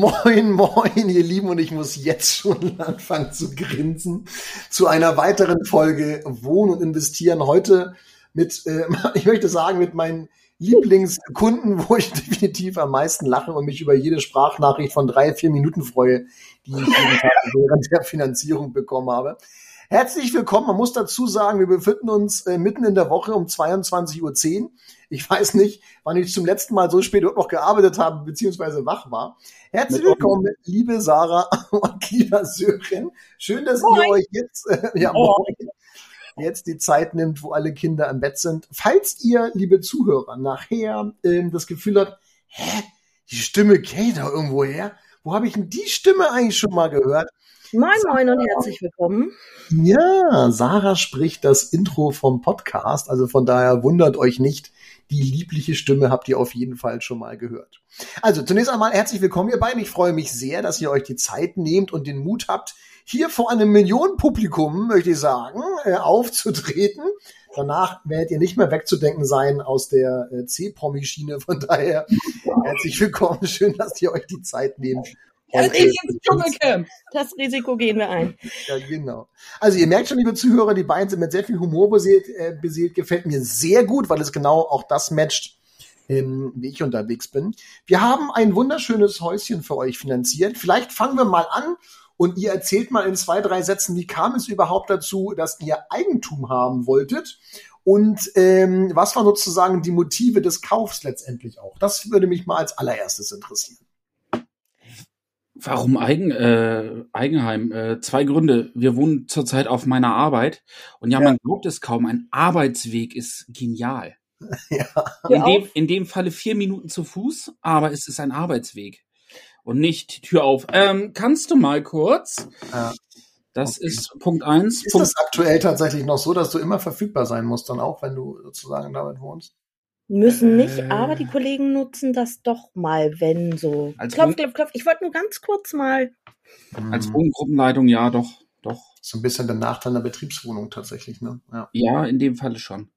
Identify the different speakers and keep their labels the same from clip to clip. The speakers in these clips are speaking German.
Speaker 1: Moin, moin, ihr Lieben, und ich muss jetzt schon anfangen zu grinsen zu einer weiteren Folge Wohnen und Investieren. Heute mit, äh, ich möchte sagen, mit meinen Lieblingskunden, wo ich definitiv am meisten lache und mich über jede Sprachnachricht von drei, vier Minuten freue, die ich während der Finanzierung bekommen habe. Herzlich willkommen. Man muss dazu sagen, wir befinden uns äh, mitten in der Woche um 22.10 Uhr. Ich weiß nicht, wann ich zum letzten Mal so spät noch gearbeitet habe, beziehungsweise wach war. Herzlich willkommen, liebe Sarah und lieber Sören. Schön, dass moin. ihr euch jetzt, äh, ja, moin, jetzt die Zeit nimmt, wo alle Kinder im Bett sind. Falls ihr, liebe Zuhörer, nachher ähm, das Gefühl habt, hä, die Stimme käme da irgendwo her. Wo habe ich denn die Stimme eigentlich schon mal gehört?
Speaker 2: Moin, moin und herzlich willkommen.
Speaker 1: Ja, Sarah spricht das Intro vom Podcast, also von daher wundert euch nicht. Die liebliche Stimme habt ihr auf jeden Fall schon mal gehört. Also zunächst einmal herzlich willkommen, ihr beiden. Ich freue mich sehr, dass ihr euch die Zeit nehmt und den Mut habt, hier vor einem Millionenpublikum, möchte ich sagen, äh, aufzutreten. Danach werdet ihr nicht mehr wegzudenken sein aus der äh, C-Promi-Schiene. Von daher herzlich willkommen. Schön, dass ihr euch die Zeit nehmt
Speaker 2: das, Risiko, das Risiko gehen wir ein.
Speaker 1: Ja, genau. Also ihr merkt schon, liebe Zuhörer, die beiden sind mit sehr viel Humor beseelt, äh, beseelt gefällt mir sehr gut, weil es genau auch das matcht, ähm, wie ich unterwegs bin. Wir haben ein wunderschönes Häuschen für euch finanziert. Vielleicht fangen wir mal an und ihr erzählt mal in zwei, drei Sätzen, wie kam es überhaupt dazu, dass ihr Eigentum haben wolltet? Und ähm, was waren sozusagen die Motive des Kaufs letztendlich auch? Das würde mich mal als allererstes interessieren.
Speaker 3: Warum Eigen, äh, Eigenheim? Äh, zwei Gründe. Wir wohnen zurzeit auf meiner Arbeit und ja, ja. man glaubt es kaum, ein Arbeitsweg ist genial. Ja. In, dem, in dem Falle vier Minuten zu Fuß, aber es ist ein Arbeitsweg und nicht Tür auf. Ähm, kannst du mal kurz? Ja. Das okay. ist Punkt eins.
Speaker 1: Ist
Speaker 3: Punkt
Speaker 1: das aktuell tatsächlich noch so, dass du immer verfügbar sein musst, dann auch, wenn du sozusagen damit wohnst?
Speaker 2: Müssen nicht, äh, aber die Kollegen nutzen das doch mal, wenn so. Als klopf, klopf, klopf. Ich wollte nur ganz kurz mal.
Speaker 3: Als. Wohngruppenleitung, ja, doch, doch.
Speaker 1: So ein bisschen der Nachteil der Betriebswohnung tatsächlich, ne?
Speaker 3: Ja, ja in dem Falle schon.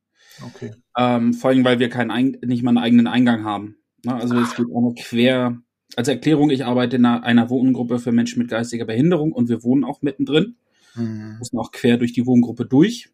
Speaker 3: Okay. Ähm, vor allem, weil wir keinen, nicht mal einen eigenen Eingang haben. Ne? Also es geht auch noch quer. Als Erklärung, ich arbeite in einer, einer Wohngruppe für Menschen mit geistiger Behinderung und wir wohnen auch mittendrin. Mhm. Müssen auch quer durch die Wohngruppe durch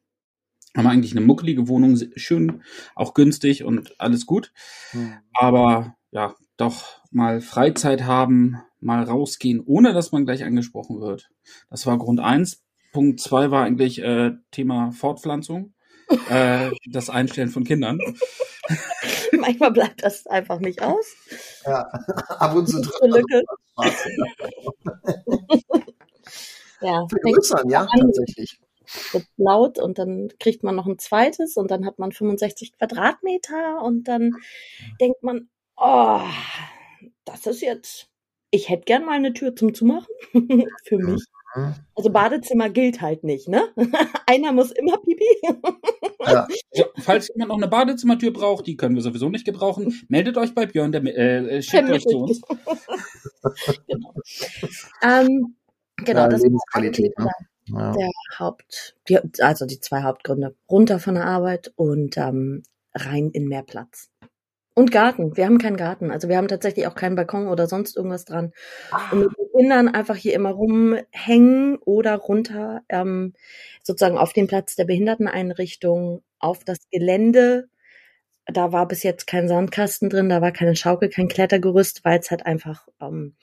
Speaker 3: haben eigentlich eine muckelige Wohnung, schön, auch günstig und alles gut. Mhm. Aber ja, doch mal Freizeit haben, mal rausgehen, ohne dass man gleich angesprochen wird. Das war Grund eins. Punkt zwei war eigentlich äh, Thema Fortpflanzung, äh, das Einstellen von Kindern.
Speaker 2: Manchmal bleibt das einfach nicht aus.
Speaker 1: Ja, ab und zu
Speaker 2: Lücke.
Speaker 1: ja, vergrößern, ja, tatsächlich
Speaker 2: laut und dann kriegt man noch ein zweites und dann hat man 65 Quadratmeter und dann denkt man, oh, das ist jetzt, ich hätte gern mal eine Tür zum Zumachen für mich. Also Badezimmer gilt halt nicht, ne? Einer muss immer pipi.
Speaker 3: ja. ja. falls jemand noch eine Badezimmertür braucht, die können wir sowieso nicht gebrauchen, meldet euch bei Björn, der äh, äh schickt euch zu uns.
Speaker 2: genau. Ähm, genau,
Speaker 1: ja, das Lebensqualität,
Speaker 2: ne? Ja. der Haupt, die, also die zwei Hauptgründe. Runter von der Arbeit und ähm, rein in mehr Platz. Und Garten. Wir haben keinen Garten. Also wir haben tatsächlich auch keinen Balkon oder sonst irgendwas dran. Ah. Und mit den Kindern einfach hier immer rumhängen oder runter, ähm, sozusagen auf den Platz der Behinderteneinrichtung, auf das Gelände. Da war bis jetzt kein Sandkasten drin, da war keine Schaukel, kein Klettergerüst, weil es halt einfach ähm,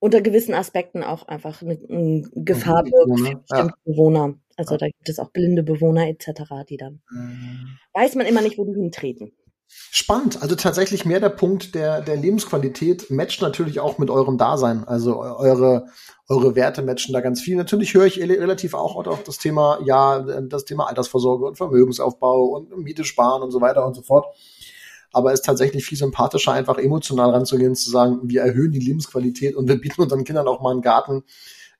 Speaker 2: unter gewissen Aspekten auch einfach eine, eine Gefahr birgt für bestimmte ja. Bewohner. Also da gibt es auch blinde Bewohner etc., die dann mhm. weiß man immer nicht, wo die hintreten.
Speaker 1: Spannend. Also tatsächlich mehr der Punkt der, der Lebensqualität matcht natürlich auch mit eurem Dasein. Also eure, eure Werte matchen da ganz viel. Natürlich höre ich relativ auch auf das Thema, ja, das Thema Altersvorsorge und Vermögensaufbau und Miete sparen und so weiter und so fort aber es ist tatsächlich viel sympathischer, einfach emotional ranzugehen, zu sagen, wir erhöhen die Lebensqualität und wir bieten unseren Kindern auch mal einen Garten,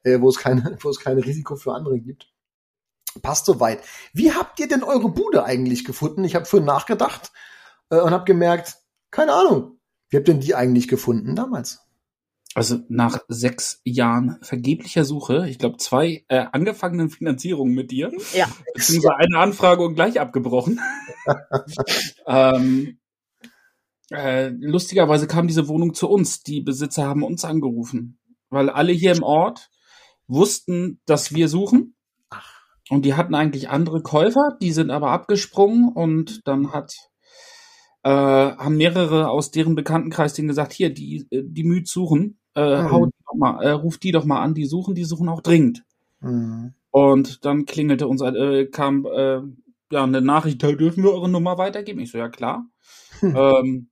Speaker 1: äh, wo es keine, wo es kein Risiko für andere gibt. Passt soweit. Wie habt ihr denn eure Bude eigentlich gefunden? Ich habe vorhin nachgedacht äh, und habe gemerkt, keine Ahnung. Wie habt ihr denn die eigentlich gefunden damals?
Speaker 3: Also nach sechs Jahren vergeblicher Suche, ich glaube zwei äh, angefangenen Finanzierungen mit dir,
Speaker 2: ja.
Speaker 3: beziehungsweise eine Anfrage und gleich abgebrochen. ähm, äh, lustigerweise kam diese Wohnung zu uns. Die Besitzer haben uns angerufen, weil alle hier im Ort wussten, dass wir suchen. Und die hatten eigentlich andere Käufer, die sind aber abgesprungen und dann hat äh, haben mehrere aus deren Bekanntenkreis denen gesagt, hier, die, äh, die Müd suchen, äh, mhm. hau die doch mal, äh, ruf die doch mal an, die suchen, die suchen auch dringend. Mhm. Und dann klingelte uns, äh, kam äh, ja eine Nachricht, da dürfen wir eure Nummer weitergeben. Ich so, ja klar. Hm. Ähm,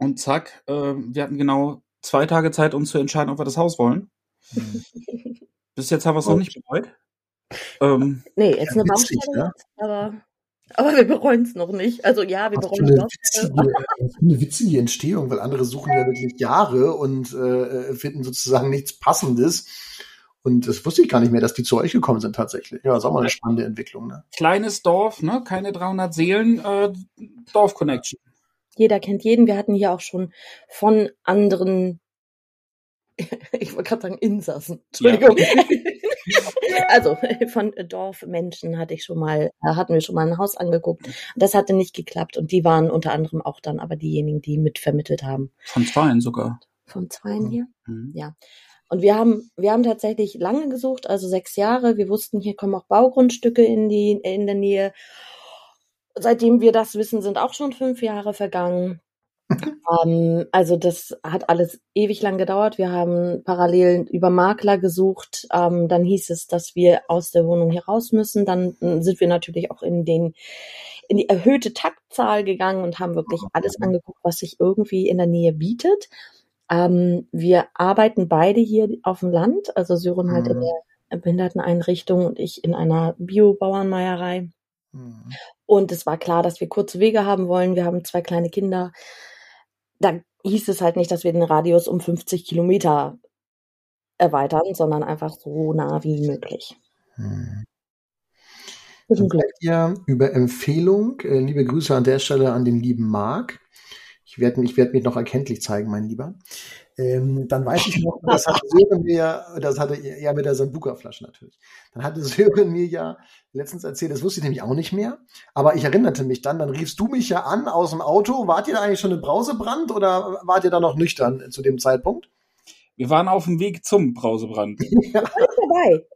Speaker 3: und zack, äh, wir hatten genau zwei Tage Zeit, uns zu entscheiden, ob wir das Haus wollen. Bis jetzt haben wir es noch nicht bereut.
Speaker 2: Ähm, nee, jetzt ja, eine Baustelle, ja? aber aber wir bereuen es noch nicht. Also ja, wir bereuen es noch.
Speaker 1: Witzige, eine witzige Entstehung, weil andere suchen ja wirklich Jahre und äh, finden sozusagen nichts Passendes. Und das wusste ich gar nicht mehr, dass die zu euch gekommen sind tatsächlich. Ja, ist auch mal eine spannende Entwicklung. Ne?
Speaker 3: Kleines Dorf, ne? keine 300 Seelen, äh, Dorf-Connection.
Speaker 2: Jeder kennt jeden. Wir hatten hier auch schon von anderen ich wollte gerade sagen Insassen. Entschuldigung. Ja. also von Dorfmenschen hatte ich schon mal, äh, hatten wir schon mal ein Haus angeguckt. Das hatte nicht geklappt und die waren unter anderem auch dann aber diejenigen, die mitvermittelt haben.
Speaker 3: Von Zweien sogar.
Speaker 2: Von Zweien hier? Mhm. Ja. Und wir haben, wir haben tatsächlich lange gesucht, also sechs Jahre. Wir wussten, hier kommen auch Baugrundstücke in die, in der Nähe. Seitdem wir das wissen, sind auch schon fünf Jahre vergangen ähm, also das hat alles ewig lang gedauert. Wir haben parallel über Makler gesucht. Ähm, dann hieß es, dass wir aus der Wohnung hier raus müssen. Dann hm, sind wir natürlich auch in den in die erhöhte Taktzahl gegangen und haben wirklich alles angeguckt, was sich irgendwie in der Nähe bietet. Ähm, wir arbeiten beide hier auf dem Land, also Syren halt in mhm. der Behinderteneinrichtung und ich in einer Biobauernmeierei. Mhm. Und es war klar, dass wir kurze Wege haben wollen. Wir haben zwei kleine Kinder da hieß es halt nicht, dass wir den Radius um 50 Kilometer erweitern, sondern einfach so nah wie möglich. Hm.
Speaker 1: Dann seid ihr über Empfehlung, äh, liebe Grüße an der Stelle an den lieben Marc. Ich werde ich werd mich noch erkenntlich zeigen, mein Lieber. Ähm, dann weiß ich noch, das hatte Sören mir ja, das hatte er mit der Sambuka-Flasche natürlich. Dann hatte Sören mir ja letztens erzählt, das wusste ich nämlich auch nicht mehr, aber ich erinnerte mich dann, dann riefst du mich ja an aus dem Auto. Wart ihr da eigentlich schon im Brausebrand oder wart ihr da noch nüchtern zu dem Zeitpunkt?
Speaker 3: Wir waren auf dem Weg zum Brausebrand.
Speaker 2: ja. vorbei.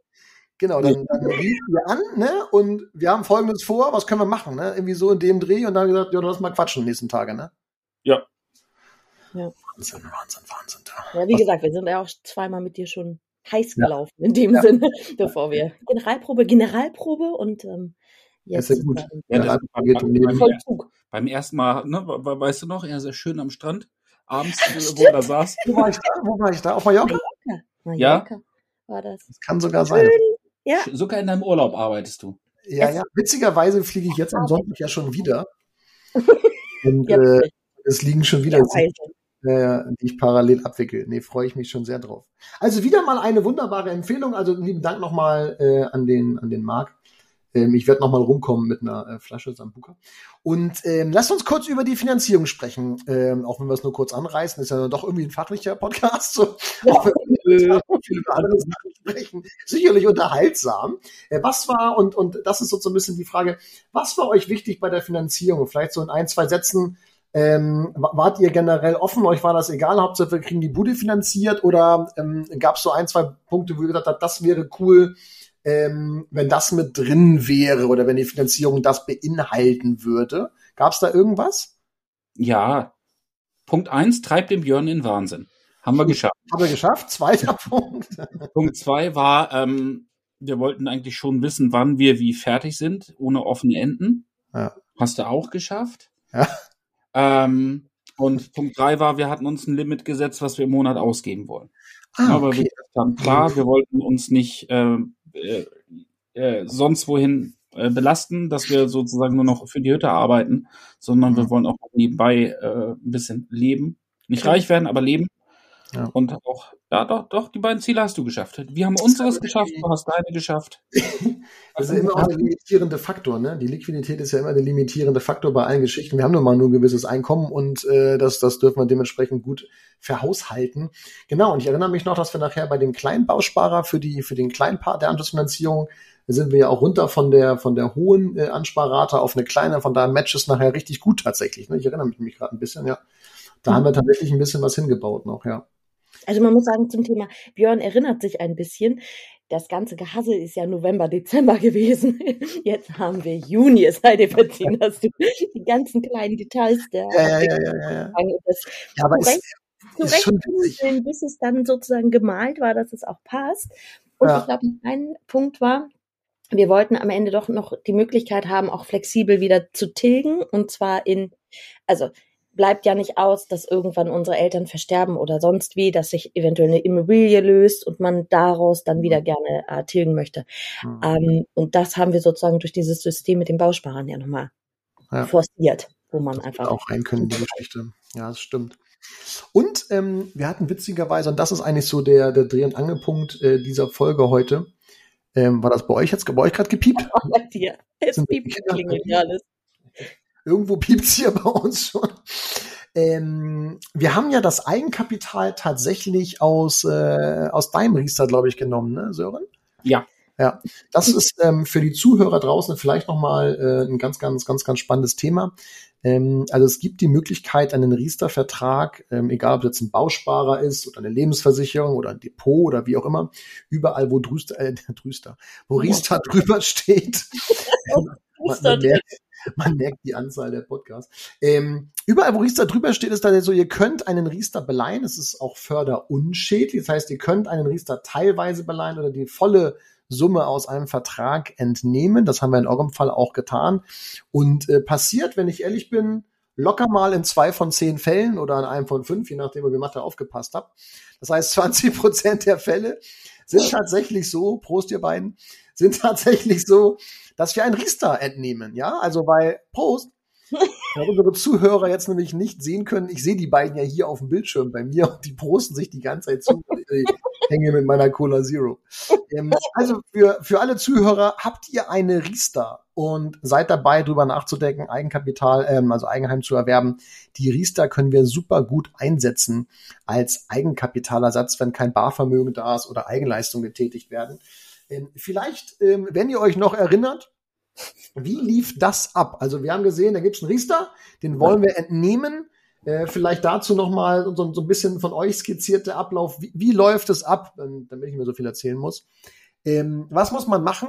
Speaker 1: Genau, dann, dann riefen wir an, ne? Und wir haben folgendes vor, was können wir machen, ne? Irgendwie so in dem Dreh und dann gesagt, ja, lass mal quatschen die nächsten Tage, ne?
Speaker 3: Ja.
Speaker 2: Ja. Wahnsinn, Wahnsinn, Wahnsinn. Ja, wie gesagt, wir sind ja auch zweimal mit dir schon heiß gelaufen ja. in dem ja. Sinne, bevor wir Generalprobe, Generalprobe und ähm,
Speaker 1: jetzt. Das ist ja gut.
Speaker 3: Ja, ja, beim, beim, beim, ersten Mal, ne, weißt du noch, er sehr schön am Strand, abends, wo er da saß.
Speaker 1: Wo war ich da? Wo war ich da? Auf Mallorca?
Speaker 2: Mallorca, Mallorca ja. war das.
Speaker 1: Das kann sogar schön. sein.
Speaker 3: Ja. Sogar in deinem Urlaub arbeitest du.
Speaker 1: Ja, ja. Witzigerweise fliege ich jetzt am Sonntag ja schon wieder. Und äh, es liegen schon wieder ja, äh, die ich parallel abwickle. Nee, freue ich mich schon sehr drauf. Also wieder mal eine wunderbare Empfehlung. Also lieben Dank nochmal äh, an den an den Marc. Ähm, ich werde nochmal rumkommen mit einer äh, Flasche Sambuka. Und ähm, lasst uns kurz über die Finanzierung sprechen, ähm, auch wenn wir es nur kurz anreißen. ist ja doch irgendwie ein fachlicher Podcast. So. Ja. viele andere Sachen sprechen. Sicherlich unterhaltsam. Äh, was war, und, und das ist so ein bisschen die Frage, was war euch wichtig bei der Finanzierung? Vielleicht so in ein, zwei Sätzen, ähm, wart ihr generell offen? Euch war das egal? Hauptsache wir kriegen die Bude finanziert? Oder ähm, gab es so ein, zwei Punkte, wo ihr gesagt habt, das wäre cool, ähm, wenn das mit drin wäre oder wenn die Finanzierung das beinhalten würde? Gab es da irgendwas?
Speaker 3: Ja. Punkt eins treibt den Björn in Wahnsinn. Haben wir geschafft.
Speaker 1: Haben wir geschafft. Zweiter Punkt.
Speaker 3: Punkt zwei war, ähm, wir wollten eigentlich schon wissen, wann wir wie fertig sind, ohne offene Enden. Ja. Hast du auch geschafft?
Speaker 1: Ja.
Speaker 3: Ähm, und Punkt drei war, wir hatten uns ein Limit gesetzt, was wir im Monat ausgeben wollen. Ah, Aber okay. wir haben klar, wir wollten uns nicht äh, äh, äh, sonst wohin äh, belasten, dass wir sozusagen nur noch für die Hütte arbeiten, sondern mhm. wir wollen auch nebenbei äh, ein bisschen leben. Nicht okay. reich werden, aber leben. Ja. Und auch, ja, doch, doch, die beiden Ziele hast du geschafft. Wir haben unseres geschafft, du hast deine geschafft.
Speaker 1: das ist immer auch der limitierende Faktor, ne? Die Liquidität ist ja immer der limitierende Faktor bei allen Geschichten. Wir haben nun mal nur ein gewisses Einkommen und äh, das, das dürfen wir dementsprechend gut verhaushalten. Genau, und ich erinnere mich noch, dass wir nachher bei dem kleinen Bausparer für die, für den kleinen Part der Anschlussfinanzierung sind wir ja auch runter von der, von der hohen äh, Ansparrate auf eine kleine, von daher Matches nachher richtig gut tatsächlich. Ne? Ich erinnere mich, mich gerade ein bisschen, ja. Da haben wir tatsächlich ein bisschen was hingebaut noch, ja.
Speaker 2: Also man muss sagen zum Thema, Björn erinnert sich ein bisschen. Das ganze Gehassel ist ja November, Dezember gewesen. Jetzt haben wir Juni, es sei dir verziehen, dass du die ganzen kleinen Details der
Speaker 1: ja, ja, ja, ja, ja. Aber
Speaker 2: zurecht, ist, zurecht ist bis es dann sozusagen gemalt war, dass es auch passt. Und ja. ich glaube, ein Punkt war, wir wollten am Ende doch noch die Möglichkeit haben, auch flexibel wieder zu tilgen. Und zwar in, also bleibt ja nicht aus, dass irgendwann unsere Eltern versterben oder sonst wie, dass sich eventuell eine Immobilie löst und man daraus dann wieder mhm. gerne äh, tilgen möchte. Mhm. Ähm, und das haben wir sozusagen durch dieses System mit den Bausparern ja nochmal ja. forciert, wo man das einfach
Speaker 1: auch rein können die Geschichte. Ja, das stimmt. Und ähm, wir hatten witzigerweise, und das ist eigentlich so der, der Dreh- und Angelpunkt äh, dieser Folge heute, ähm, war das bei euch jetzt bei euch gerade gepiept? Oh, bei dir. Es piept klingelt alles. Irgendwo piept's hier bei uns schon. Ähm, wir haben ja das Eigenkapital tatsächlich aus, äh, aus deinem Riester, glaube ich, genommen, ne, Sören?
Speaker 3: Ja.
Speaker 1: Ja, das ist ähm, für die Zuhörer draußen vielleicht nochmal äh, ein ganz, ganz, ganz, ganz spannendes Thema. Ähm, also es gibt die Möglichkeit, einen Riester-Vertrag, ähm, egal ob es jetzt ein Bausparer ist oder eine Lebensversicherung oder ein Depot oder wie auch immer, überall, wo Drüster, äh, Drüster, wo Riester drüber steht. man, man, merkt, man merkt die Anzahl der Podcasts. Ähm, überall, wo Riester drüber steht, ist dann so, ihr könnt einen Riester beleihen. Es ist auch förderunschädlich. Das heißt, ihr könnt einen Riester teilweise beleihen oder die volle Summe aus einem Vertrag entnehmen. Das haben wir in eurem Fall auch getan. Und äh, passiert, wenn ich ehrlich bin, locker mal in zwei von zehn Fällen oder in einem von fünf, je nachdem, wie Mathe aufgepasst habt. Das heißt, 20 Prozent der Fälle sind tatsächlich so, Prost ihr beiden, sind tatsächlich so, dass wir ein Riester entnehmen. Ja, also bei Prost ja, unsere Zuhörer jetzt nämlich nicht sehen können, ich sehe die beiden ja hier auf dem Bildschirm bei mir und die posten sich die ganze Zeit zu. Ich hänge mit meiner Cola Zero. Ähm, also für, für alle Zuhörer, habt ihr eine Riester und seid dabei, drüber nachzudenken, Eigenkapital, ähm, also Eigenheim zu erwerben. Die Riester können wir super gut einsetzen als Eigenkapitalersatz, wenn kein Barvermögen da ist oder Eigenleistungen getätigt werden. Ähm, vielleicht, ähm, wenn ihr euch noch erinnert, wie lief das ab? Also wir haben gesehen, da gibt es einen Riester, den wollen wir entnehmen. Äh, vielleicht dazu nochmal so, so ein bisschen von euch skizzierte Ablauf. Wie, wie läuft es ab, damit ich mehr so viel erzählen muss? Ähm, was muss man machen?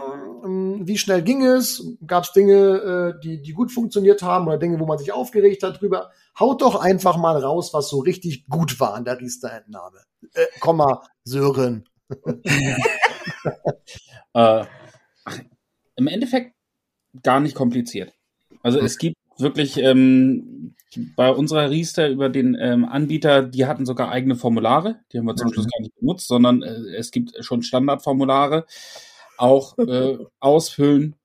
Speaker 1: Wie schnell ging es? Gab es Dinge, äh, die, die gut funktioniert haben oder Dinge, wo man sich aufgeregt hat drüber? Haut doch einfach mal raus, was so richtig gut war an der Riester-Entnahme. Äh, Komma, Sören.
Speaker 3: äh, Im Endeffekt gar nicht kompliziert. Also es gibt wirklich ähm, bei unserer Riester über den ähm, Anbieter, die hatten sogar eigene Formulare, die haben wir zum Schluss gar nicht benutzt, sondern äh, es gibt schon Standardformulare, auch äh, ausfüllen,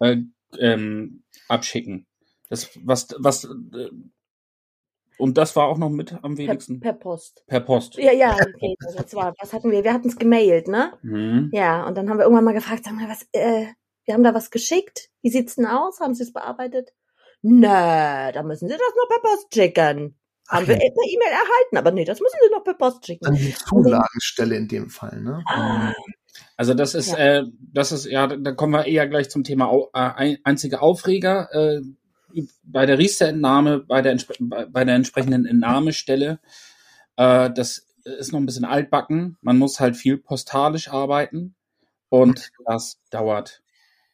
Speaker 3: äh, ähm, abschicken. Das was was äh, und das war auch noch mit am wenigsten.
Speaker 2: Per, per Post.
Speaker 3: Per Post.
Speaker 2: Ja, ja, okay. Das war, was hatten wir? Wir hatten es gemailt, ne? Mhm. Ja, und dann haben wir irgendwann mal gefragt, sag mal, was, äh, wir haben da was geschickt. Wie sieht's denn aus? Haben Sie es bearbeitet? Nö, da müssen Sie das noch per Post schicken. Haben okay. wir per E-Mail erhalten, aber nee, das müssen Sie noch per Post schicken.
Speaker 1: An die Zulagenstelle in dem Fall, ne? Ah.
Speaker 3: Also das ist, ja. äh, das ist, ja, da kommen wir eher gleich zum Thema äh, einzige Aufreger. Äh, bei der Riester-Entnahme, bei der, bei der entsprechenden Entnahmestelle, äh, das ist noch ein bisschen altbacken. Man muss halt viel postalisch arbeiten und das dauert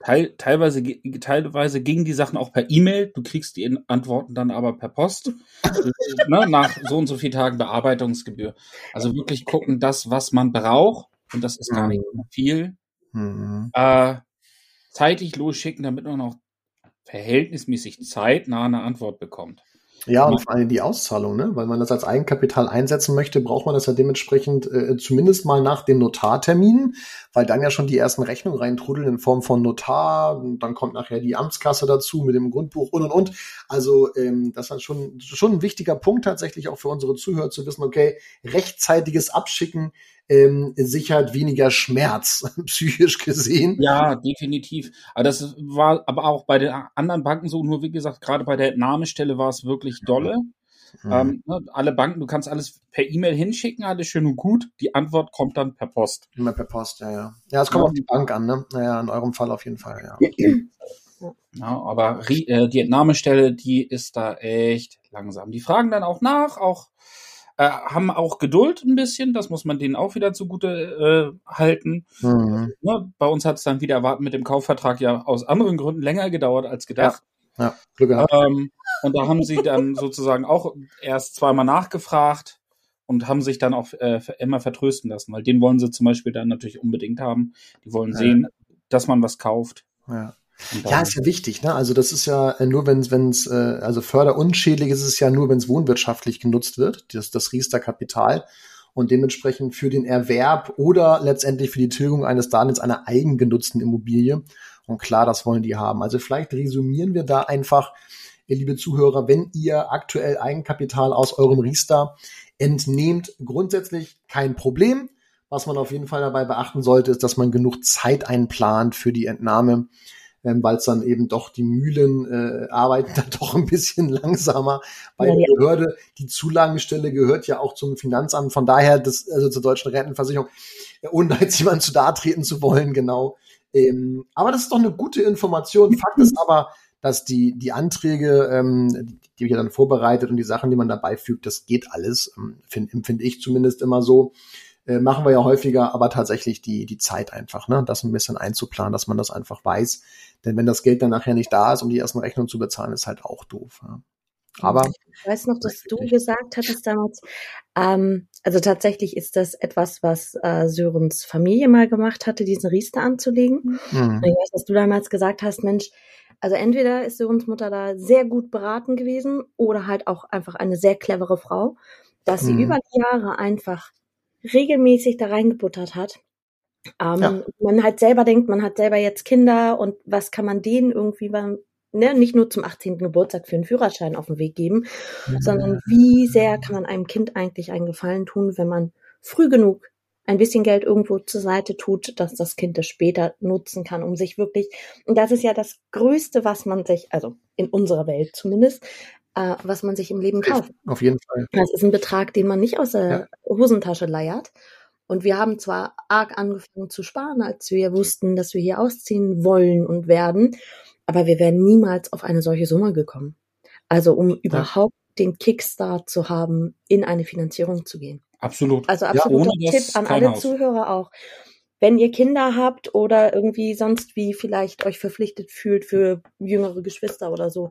Speaker 3: Teil, teilweise, teilweise gingen die Sachen auch per E-Mail. Du kriegst die Antworten dann aber per Post. ne, nach so und so vielen Tagen Bearbeitungsgebühr. Also wirklich gucken, das, was man braucht. Und das ist gar nicht mhm. viel. Mhm. Äh, zeitig losschicken, damit man auch verhältnismäßig zeitnah eine Antwort bekommt.
Speaker 1: Ja, und vor allem die Auszahlung, ne? Weil man das als Eigenkapital einsetzen möchte, braucht man das ja dementsprechend äh, zumindest mal nach dem Notartermin, weil dann ja schon die ersten Rechnungen reintrudeln in Form von Notar, dann kommt nachher die Amtskasse dazu mit dem Grundbuch und und und. Also ähm, das ist schon, schon ein wichtiger Punkt tatsächlich auch für unsere Zuhörer zu wissen, okay, rechtzeitiges Abschicken ähm, sichert weniger Schmerz, psychisch gesehen.
Speaker 3: Ja, definitiv. Aber das war aber auch bei den anderen Banken so, nur wie gesagt, gerade bei der Entnahmestelle war es wirklich dolle. Mhm. Ähm, ne, alle Banken, du kannst alles per E-Mail hinschicken, alles schön und gut. Die Antwort kommt dann per Post.
Speaker 1: Immer per Post, ja, ja. Ja, es kommt ja. auf die Bank an, ne? Naja, in eurem Fall auf jeden Fall, ja.
Speaker 3: Ja, aber äh, die Entnahmestelle, die ist da echt langsam. Die fragen dann auch nach, auch äh, haben auch Geduld ein bisschen, das muss man denen auch wieder zugute äh, halten. Mhm. Ne, bei uns hat es dann wieder erwarten mit dem Kaufvertrag ja aus anderen Gründen länger gedauert als gedacht. Ja, ja Glück gehabt. Ähm, und da haben sie dann sozusagen auch erst zweimal nachgefragt und haben sich dann auch äh, immer vertrösten lassen, weil den wollen sie zum Beispiel dann natürlich unbedingt haben. Die wollen ja. sehen, dass man was kauft.
Speaker 1: Ja. Ja, ist ja wichtig, ne? Also das ist ja äh, nur, wenn es, wenn es, äh, also förderunschädlich ist es ja nur, wenn es wohnwirtschaftlich genutzt wird, das, das Riester-Kapital und dementsprechend für den Erwerb oder letztendlich für die Tilgung eines Darlehens einer eigengenutzten Immobilie. Und klar, das wollen die haben. Also vielleicht resümieren wir da einfach, ihr liebe Zuhörer, wenn ihr aktuell Eigenkapital aus eurem Riester entnehmt, grundsätzlich kein Problem. Was man auf jeden Fall dabei beachten sollte, ist, dass man genug Zeit einplant für die Entnahme ähm, weil es dann eben doch die Mühlen äh, arbeiten dann doch ein bisschen langsamer bei ja, der Behörde. Die Zulagenstelle gehört ja auch zum Finanzamt, von daher das, also zur deutschen Rentenversicherung, äh, ohne jetzt jemand zu da treten zu wollen, genau. Ähm, aber das ist doch eine gute Information. Fakt ist aber, dass die, die Anträge, ähm, die wir dann vorbereitet und die Sachen, die man dabei fügt, das geht alles, ähm, finde find ich zumindest immer so. Äh, machen wir ja häufiger, aber tatsächlich die, die Zeit einfach, ne, das ein bisschen einzuplanen, dass man das einfach weiß. Denn wenn das Geld dann nachher nicht da ist, um die ersten Rechnungen zu bezahlen, ist halt auch doof. Ja.
Speaker 2: Aber ich weiß noch, dass du gesagt hattest damals, ähm, also tatsächlich ist das etwas, was äh, Sörens Familie mal gemacht hatte, diesen Riester anzulegen. Mhm. Ich weiß, dass du damals gesagt hast, Mensch, also entweder ist Sörens Mutter da sehr gut beraten gewesen oder halt auch einfach eine sehr clevere Frau, dass sie mhm. über die Jahre einfach regelmäßig da reingebuttert hat. Ähm, ja. Man halt selber denkt, man hat selber jetzt Kinder und was kann man denen irgendwie beim, ne, nicht nur zum 18. Geburtstag für einen Führerschein auf den Weg geben, mhm. sondern wie sehr kann man einem Kind eigentlich einen Gefallen tun, wenn man früh genug ein bisschen Geld irgendwo zur Seite tut, dass das Kind es später nutzen kann, um sich wirklich, und das ist ja das Größte, was man sich, also in unserer Welt zumindest, äh, was man sich im Leben kauft.
Speaker 1: Auf jeden Fall.
Speaker 2: Das ist ein Betrag, den man nicht aus der ja. Hosentasche leiert. Und wir haben zwar arg angefangen zu sparen, als wir wussten, dass wir hier ausziehen wollen und werden, aber wir wären niemals auf eine solche Summe gekommen. Also um ja. überhaupt den Kickstart zu haben, in eine Finanzierung zu gehen.
Speaker 3: Absolut.
Speaker 2: Also absoluter ja, Tipp an alle Haus. Zuhörer auch. Wenn ihr Kinder habt oder irgendwie sonst wie vielleicht euch verpflichtet fühlt für jüngere Geschwister oder so,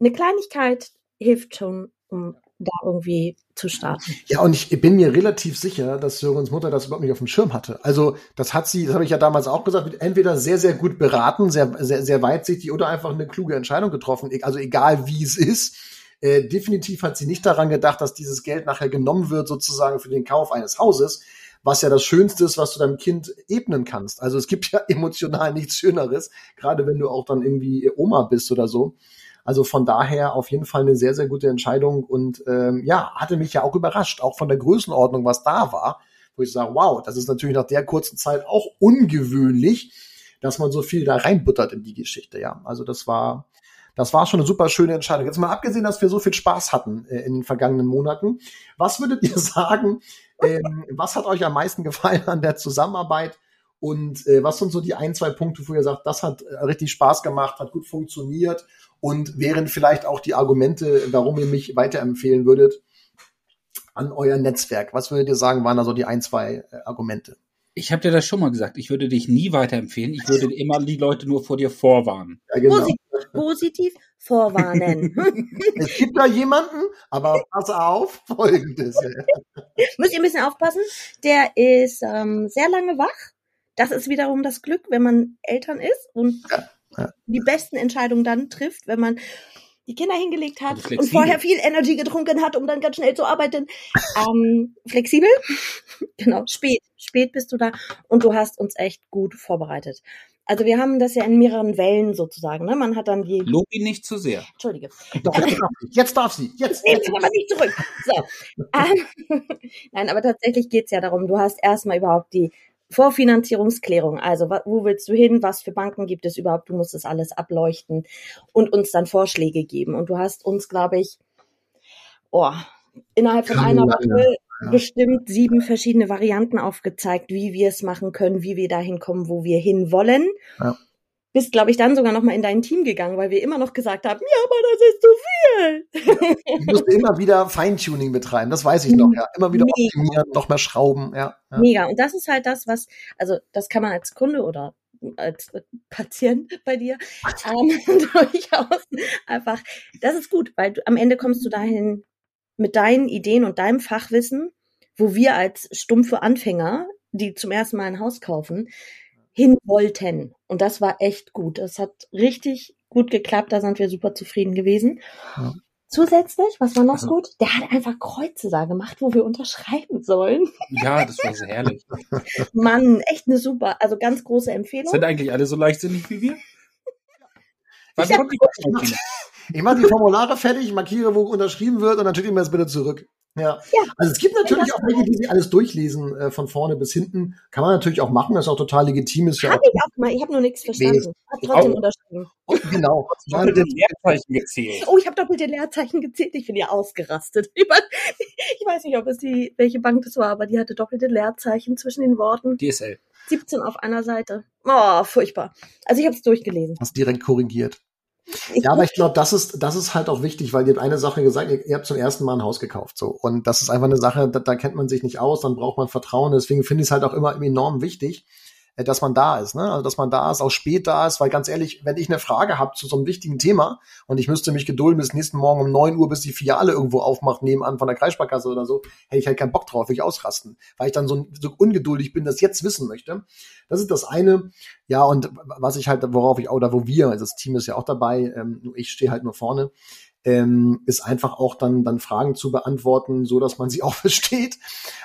Speaker 2: eine Kleinigkeit hilft schon, um da irgendwie zu starten.
Speaker 1: Ja, und ich bin mir relativ sicher, dass Sörens Mutter das überhaupt nicht auf dem Schirm hatte. Also das hat sie, das habe ich ja damals auch gesagt, entweder sehr, sehr gut beraten, sehr, sehr, sehr weitsichtig oder einfach eine kluge Entscheidung getroffen. E, also egal wie es ist. Äh, definitiv hat sie nicht daran gedacht, dass dieses Geld nachher genommen wird, sozusagen für den Kauf eines Hauses, was ja das Schönste ist, was du deinem Kind ebnen kannst. Also es gibt ja emotional nichts Schöneres, gerade wenn du auch dann irgendwie Oma bist oder so. Also von daher auf jeden Fall eine sehr, sehr gute Entscheidung und ähm, ja, hatte mich ja auch überrascht, auch von der Größenordnung, was da war, wo ich sage, wow, das ist natürlich nach der kurzen Zeit auch ungewöhnlich, dass man so viel da reinbuttert in die Geschichte, ja. Also das war, das war schon eine super schöne Entscheidung. Jetzt mal abgesehen, dass wir so viel Spaß hatten äh, in den vergangenen Monaten. Was würdet ihr sagen, ähm, was hat euch am meisten gefallen an der Zusammenarbeit? Und äh, was sind so die ein, zwei Punkte, wo ihr sagt, das hat äh, richtig Spaß gemacht, hat gut funktioniert und wären vielleicht auch die Argumente, warum ihr mich weiterempfehlen würdet an euer Netzwerk. Was würdet ihr sagen, waren da so die ein, zwei äh, Argumente?
Speaker 3: Ich habe dir das schon mal gesagt. Ich würde dich nie weiterempfehlen. Ich würde immer die Leute nur vor dir vorwarnen.
Speaker 2: Ja, genau. Positiv, positiv vorwarnen.
Speaker 1: es gibt da jemanden, aber pass auf, folgendes.
Speaker 2: Müsst ihr ein bisschen aufpassen. Der ist ähm, sehr lange wach. Das ist wiederum das Glück, wenn man Eltern ist und ja ja. die besten Entscheidungen dann trifft, wenn man die Kinder hingelegt hat also und vorher viel Energy getrunken hat, um dann ganz schnell zu arbeiten. Ähm, flexibel, genau, spät, spät bist du da und du hast uns echt gut vorbereitet. Also wir haben das ja in mehreren Wellen sozusagen. Ne? Man hat dann die.
Speaker 3: Lob ihn nicht zu sehr.
Speaker 2: Entschuldige.
Speaker 1: Doch, jetzt darf sie. Jetzt.
Speaker 2: Nehmen Sie aber nicht zurück. So. Ähm, nein, aber tatsächlich geht's ja darum, du hast erstmal überhaupt die Vorfinanzierungsklärung. Also wo willst du hin? Was für Banken gibt es überhaupt? Du musst das alles ableuchten und uns dann Vorschläge geben. Und du hast uns, glaube ich, oh, innerhalb von einer Woche ja. bestimmt sieben verschiedene Varianten aufgezeigt, wie wir es machen können, wie wir dahin kommen, wo wir hin wollen. Ja. Bist, glaube ich, dann sogar noch mal in dein Team gegangen, weil wir immer noch gesagt haben, ja, aber das ist zu
Speaker 1: viel. Ich musste immer wieder Feintuning betreiben, das weiß ich noch, ja. Immer wieder Mega. optimieren, noch mehr schrauben, ja,
Speaker 2: ja. Mega. Und das ist halt das, was, also das kann man als Kunde oder als Patient bei dir ähm, durchaus einfach, das ist gut, weil du, am Ende kommst du dahin, mit deinen Ideen und deinem Fachwissen, wo wir als stumpfe Anfänger, die zum ersten Mal ein Haus kaufen, hin wollten. Und das war echt gut. Das hat richtig gut geklappt. Da sind wir super zufrieden gewesen. Ja. Zusätzlich, was war noch also, gut? Der hat einfach Kreuze da gemacht, wo wir unterschreiben sollen.
Speaker 3: Ja, das war sehr herrlich.
Speaker 2: Mann, echt eine super, also ganz große Empfehlung.
Speaker 3: Sind eigentlich alle so leichtsinnig wie wir?
Speaker 1: Was kommt die ich mache die Formulare fertig, markiere, wo unterschrieben wird und dann schicke ich mir das bitte zurück. Ja. ja. Also es gibt natürlich auch welche, die sich alles durchlesen, äh, von vorne bis hinten. Kann man natürlich auch machen, das ist auch total legitim. Ist
Speaker 2: ja hab ich auch mal, ich habe nur nichts verstanden. Hab trotzdem auch. unterschrieben.
Speaker 1: Oh, genau.
Speaker 3: Doppelte Leerzeichen gezählt.
Speaker 2: Oh, ich habe doppelte Leerzeichen gezählt. Ich bin ja ausgerastet. Ich weiß nicht, ob es die, welche Bank das war, aber die hatte doppelte Leerzeichen zwischen den Worten.
Speaker 3: DSL.
Speaker 2: 17 auf einer Seite. Oh, furchtbar. Also ich habe es durchgelesen.
Speaker 1: Hast direkt korrigiert. Ja, aber ich glaube, das ist, das ist halt auch wichtig, weil ihr habt eine Sache gesagt, ihr, ihr, habt zum ersten Mal ein Haus gekauft, so. Und das ist einfach eine Sache, da, da kennt man sich nicht aus, dann braucht man Vertrauen. Deswegen finde ich es halt auch immer enorm wichtig, dass man da ist, ne? Also dass man da ist, auch spät da ist, weil ganz ehrlich, wenn ich eine Frage habe zu so einem wichtigen Thema und ich müsste mich gedulden bis nächsten Morgen um neun Uhr, bis die Filiale irgendwo aufmacht, nebenan von der Kreissparkasse oder so, hätte ich halt keinen Bock drauf, will ich ausrasten, weil ich dann so, so ungeduldig bin, das jetzt wissen möchte. Das ist das eine. Ja, und was ich halt, worauf ich, oder wo wir, also das Team ist ja auch dabei, ähm, ich stehe halt nur vorne, ähm, ist einfach auch dann, dann Fragen zu beantworten, so dass man sie auch versteht.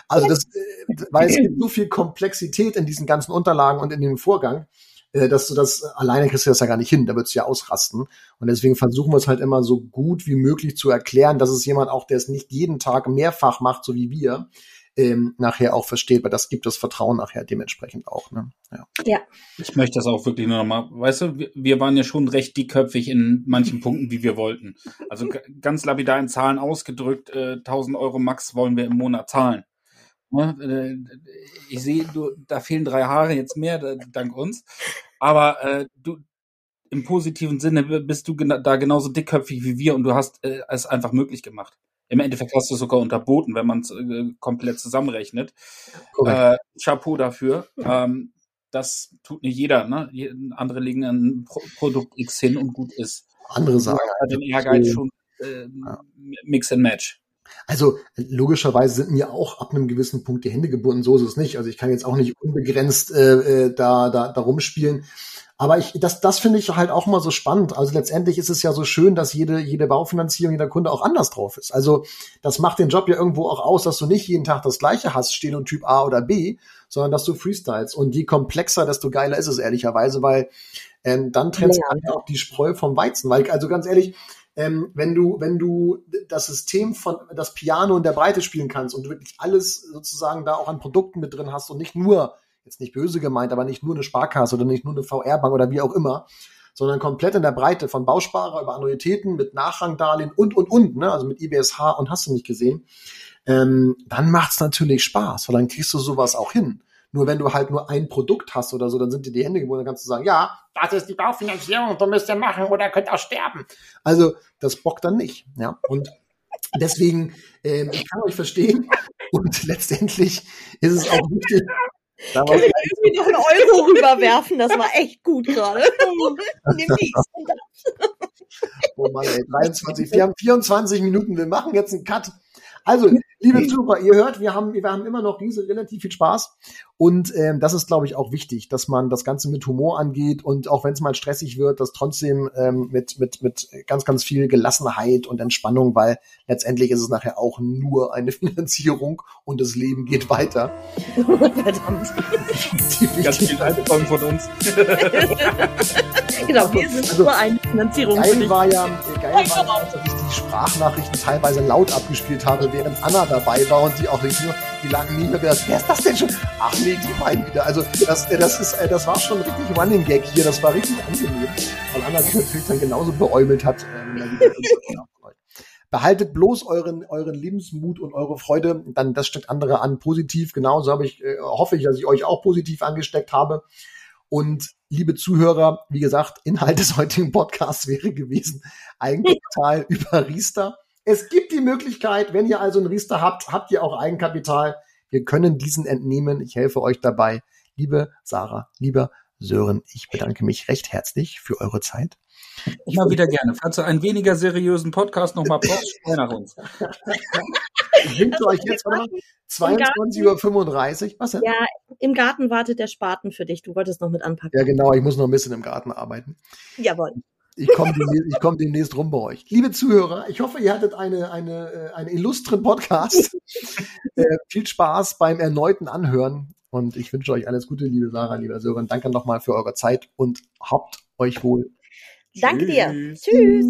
Speaker 1: Also das, äh, weil es gibt so viel Komplexität in diesen ganzen Unterlagen und in dem Vorgang, äh, dass du das alleine kriegst du das ja gar nicht hin, da würdest du ja ausrasten. Und deswegen versuchen wir es halt immer so gut wie möglich zu erklären, dass es jemand auch, der es nicht jeden Tag mehrfach macht, so wie wir, ähm, nachher auch versteht, weil das gibt das Vertrauen nachher dementsprechend auch. Ne?
Speaker 2: Ja. ja.
Speaker 3: Ich möchte das auch wirklich nur nochmal, weißt du, wir, wir waren ja schon recht dickköpfig in manchen Punkten, wie wir wollten. Also ganz lapidar in Zahlen ausgedrückt, äh, 1000 Euro max wollen wir im Monat zahlen. Ne? Äh, ich sehe, du, da fehlen drei Haare jetzt mehr, dank uns. Aber äh, du, im positiven Sinne bist du da genauso dickköpfig wie wir und du hast äh, es einfach möglich gemacht. Im Endeffekt hast du sogar unterboten, wenn man es äh, komplett zusammenrechnet. Äh, Chapeau dafür. Ähm, das tut nicht jeder. Ne? Andere legen ein Pro Produkt X hin und gut ist.
Speaker 1: Andere sagen.
Speaker 3: Halt den Ehrgeiz schon äh, ja. Mix and Match.
Speaker 1: Also logischerweise sind mir auch ab einem gewissen Punkt die Hände gebunden. So ist es nicht. Also ich kann jetzt auch nicht unbegrenzt äh, äh da, da, da rumspielen. Aber ich, das, das finde ich halt auch mal so spannend. Also letztendlich ist es ja so schön, dass jede, jede Baufinanzierung, jeder Kunde auch anders drauf ist. Also das macht den Job ja irgendwo auch aus, dass du nicht jeden Tag das gleiche hast, stehen und Typ A oder B, sondern dass du freestyles. Und je komplexer, desto geiler ist es ehrlicherweise, weil ähm, dann trennst ja. du auch die Spreu vom Weizen. Weil, also ganz ehrlich, ähm, wenn du, wenn du das System von das Piano in der Breite spielen kannst und du wirklich alles sozusagen da auch an Produkten mit drin hast und nicht nur jetzt nicht böse gemeint, aber nicht nur eine Sparkasse oder nicht nur eine VR-Bank oder wie auch immer, sondern komplett in der Breite von Bausparer über Annuitäten mit Nachrangdarlehen und, und, und, ne? also mit IBSH und hast du nicht gesehen, ähm, dann macht's natürlich Spaß, weil dann kriegst du sowas auch hin. Nur wenn du halt nur ein Produkt hast oder so, dann sind dir die Hände gebunden, dann kannst du sagen, ja, das ist die Baufinanzierung, du müsst ja machen oder könnt auch sterben. Also das bockt dann nicht. Ja. Und deswegen, ähm, ich kann euch verstehen. Und letztendlich ist es auch wichtig,
Speaker 2: da Können wir irgendwie noch einen Euro rüberwerfen? Das war echt gut gerade.
Speaker 1: oh Mann, ey, 23. Wir haben 24 Minuten. Wir machen jetzt einen Cut. Also, liebe Zuhörer, ihr hört, wir haben, wir haben immer noch riese, relativ viel Spaß. Und ähm, das ist, glaube ich, auch wichtig, dass man das Ganze mit Humor angeht und auch wenn es mal stressig wird, das trotzdem ähm, mit, mit, mit ganz, ganz viel Gelassenheit und Entspannung, weil letztendlich ist es nachher auch nur eine Finanzierung und das Leben geht weiter. Verdammt.
Speaker 3: ganz viel Albtraum von uns.
Speaker 2: genau, wir sind also, nur eine Finanzierung.
Speaker 1: Geil war ja, geil war ja, dass ich die Sprachnachrichten teilweise laut abgespielt habe, während Anna dabei war und die auch nicht nur, die lagen nie mehr gedacht, wer ist das denn schon? Ach nee, die meinen wieder. Also das, das ist, das war schon richtig Running Gag hier, das war richtig angenehm, weil Anna sich natürlich dann genauso beäumelt hat. Ähm, Behaltet bloß euren, euren Lebensmut und eure Freude, dann das steckt andere an positiv. Genauso habe ich, äh, hoffe ich, dass ich euch auch positiv angesteckt habe. Und liebe Zuhörer, wie gesagt, Inhalt des heutigen Podcasts wäre gewesen, Eigenkapital über Riester. Es gibt die Möglichkeit, wenn ihr also ein Riester habt, habt ihr auch Eigenkapital. Wir können diesen entnehmen. Ich helfe euch dabei. Liebe Sarah, lieber Sören, ich bedanke mich recht herzlich für eure Zeit.
Speaker 3: Immer wieder gerne. Falls du einen weniger seriösen Podcast nochmal brauchst, nach uns.
Speaker 1: Ich wünsche euch jetzt 22.35 Uhr. Was denn?
Speaker 2: Ja, im Garten wartet der Spaten für dich. Du wolltest noch mit anpacken.
Speaker 1: Ja, genau. Ich muss noch ein bisschen im Garten arbeiten.
Speaker 2: Jawohl.
Speaker 1: Ich komme demnächst, komm demnächst rum bei euch. Liebe Zuhörer, ich hoffe, ihr hattet eine, eine, äh, einen illustren Podcast. äh, viel Spaß beim erneuten Anhören. Und ich wünsche euch alles Gute, liebe Sarah, lieber Sören. Danke nochmal für eure Zeit und habt euch wohl.
Speaker 2: Danke dir. Tschüss.